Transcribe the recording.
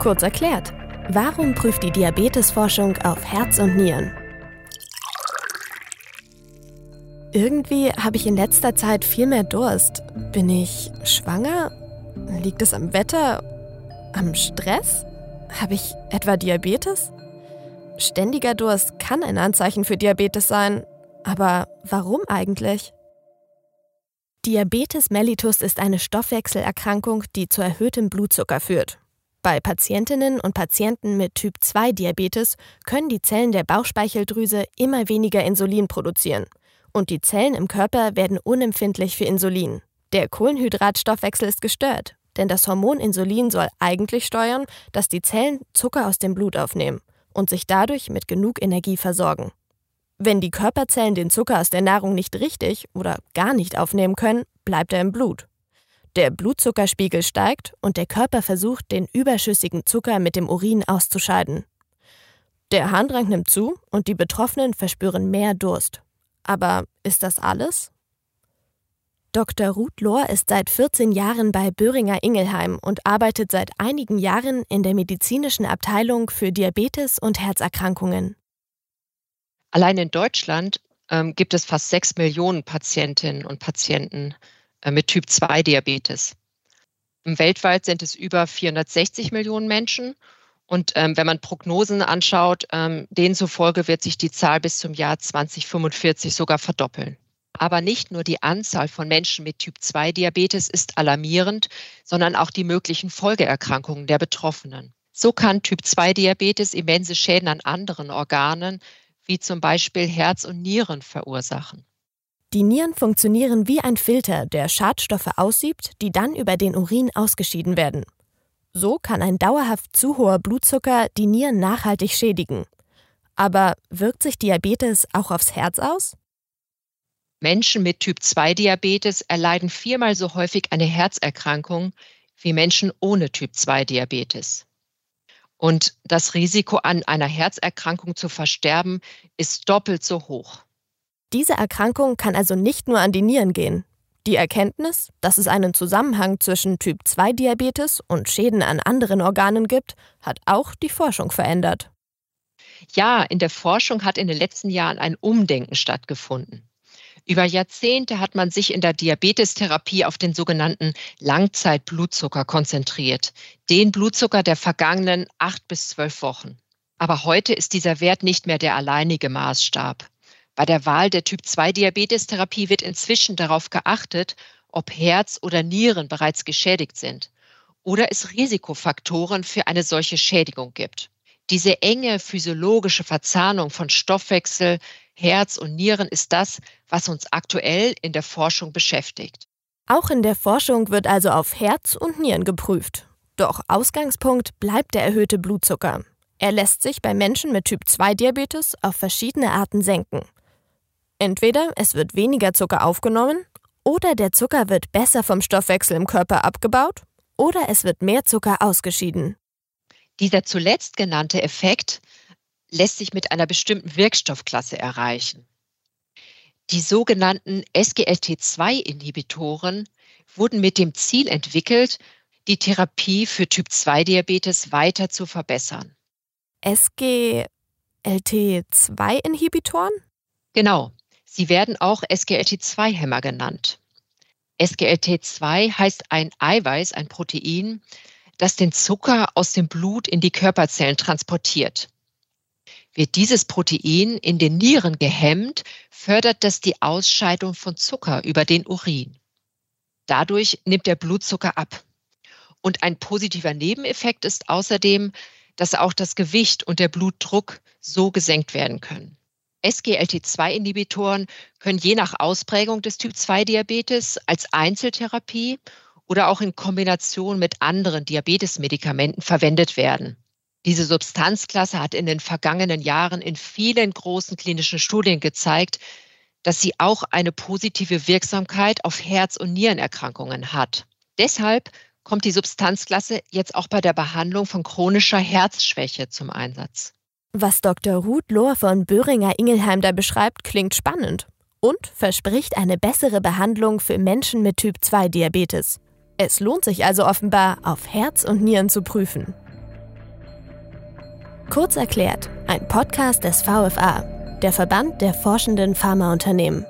Kurz erklärt, warum prüft die Diabetesforschung auf Herz und Nieren? Irgendwie habe ich in letzter Zeit viel mehr Durst. Bin ich schwanger? Liegt es am Wetter? Am Stress? Habe ich etwa Diabetes? Ständiger Durst kann ein Anzeichen für Diabetes sein. Aber warum eigentlich? Diabetes mellitus ist eine Stoffwechselerkrankung, die zu erhöhtem Blutzucker führt. Bei Patientinnen und Patienten mit Typ 2 Diabetes können die Zellen der Bauchspeicheldrüse immer weniger Insulin produzieren und die Zellen im Körper werden unempfindlich für Insulin. Der Kohlenhydratstoffwechsel ist gestört, denn das Hormon Insulin soll eigentlich steuern, dass die Zellen Zucker aus dem Blut aufnehmen und sich dadurch mit genug Energie versorgen. Wenn die Körperzellen den Zucker aus der Nahrung nicht richtig oder gar nicht aufnehmen können, bleibt er im Blut. Der Blutzuckerspiegel steigt und der Körper versucht, den überschüssigen Zucker mit dem Urin auszuscheiden. Der Harndrang nimmt zu und die Betroffenen verspüren mehr Durst. Aber ist das alles? Dr. Ruth Lohr ist seit 14 Jahren bei Böhringer Ingelheim und arbeitet seit einigen Jahren in der medizinischen Abteilung für Diabetes und Herzerkrankungen. Allein in Deutschland ähm, gibt es fast 6 Millionen Patientinnen und Patienten mit Typ 2 Diabetes. Weltweit sind es über 460 Millionen Menschen und ähm, wenn man Prognosen anschaut, ähm, denen zufolge wird sich die Zahl bis zum Jahr 2045 sogar verdoppeln. Aber nicht nur die Anzahl von Menschen mit Typ 2 Diabetes ist alarmierend, sondern auch die möglichen Folgeerkrankungen der Betroffenen. So kann Typ 2 Diabetes immense Schäden an anderen Organen, wie zum Beispiel Herz und Nieren, verursachen. Die Nieren funktionieren wie ein Filter, der Schadstoffe aussiebt, die dann über den Urin ausgeschieden werden. So kann ein dauerhaft zu hoher Blutzucker die Nieren nachhaltig schädigen. Aber wirkt sich Diabetes auch aufs Herz aus? Menschen mit Typ-2-Diabetes erleiden viermal so häufig eine Herzerkrankung wie Menschen ohne Typ-2-Diabetes. Und das Risiko, an einer Herzerkrankung zu versterben, ist doppelt so hoch. Diese Erkrankung kann also nicht nur an die Nieren gehen. Die Erkenntnis, dass es einen Zusammenhang zwischen Typ-2-Diabetes und Schäden an anderen Organen gibt, hat auch die Forschung verändert. Ja, in der Forschung hat in den letzten Jahren ein Umdenken stattgefunden. Über Jahrzehnte hat man sich in der Diabetestherapie auf den sogenannten Langzeitblutzucker konzentriert, den Blutzucker der vergangenen acht bis zwölf Wochen. Aber heute ist dieser Wert nicht mehr der alleinige Maßstab. Bei der Wahl der Typ-2-Diabetestherapie wird inzwischen darauf geachtet, ob Herz oder Nieren bereits geschädigt sind oder es Risikofaktoren für eine solche Schädigung gibt. Diese enge physiologische Verzahnung von Stoffwechsel, Herz und Nieren ist das, was uns aktuell in der Forschung beschäftigt. Auch in der Forschung wird also auf Herz und Nieren geprüft. Doch Ausgangspunkt bleibt der erhöhte Blutzucker. Er lässt sich bei Menschen mit Typ-2-Diabetes auf verschiedene Arten senken. Entweder es wird weniger Zucker aufgenommen, oder der Zucker wird besser vom Stoffwechsel im Körper abgebaut, oder es wird mehr Zucker ausgeschieden. Dieser zuletzt genannte Effekt lässt sich mit einer bestimmten Wirkstoffklasse erreichen. Die sogenannten SGLT2-Inhibitoren wurden mit dem Ziel entwickelt, die Therapie für Typ-2-Diabetes weiter zu verbessern. SGLT2-Inhibitoren? Genau. Sie werden auch SGLT2-Hämmer genannt. SGLT2 heißt ein Eiweiß, ein Protein, das den Zucker aus dem Blut in die Körperzellen transportiert. Wird dieses Protein in den Nieren gehemmt, fördert das die Ausscheidung von Zucker über den Urin. Dadurch nimmt der Blutzucker ab. Und ein positiver Nebeneffekt ist außerdem, dass auch das Gewicht und der Blutdruck so gesenkt werden können. SGLT2-Inhibitoren können je nach Ausprägung des Typ-2-Diabetes als Einzeltherapie oder auch in Kombination mit anderen Diabetesmedikamenten verwendet werden. Diese Substanzklasse hat in den vergangenen Jahren in vielen großen klinischen Studien gezeigt, dass sie auch eine positive Wirksamkeit auf Herz- und Nierenerkrankungen hat. Deshalb kommt die Substanzklasse jetzt auch bei der Behandlung von chronischer Herzschwäche zum Einsatz. Was Dr. Ruth Lohr von Böhringer Ingelheim da beschreibt, klingt spannend und verspricht eine bessere Behandlung für Menschen mit Typ-2-Diabetes. Es lohnt sich also offenbar, auf Herz und Nieren zu prüfen. Kurz erklärt, ein Podcast des VFA, der Verband der forschenden Pharmaunternehmen.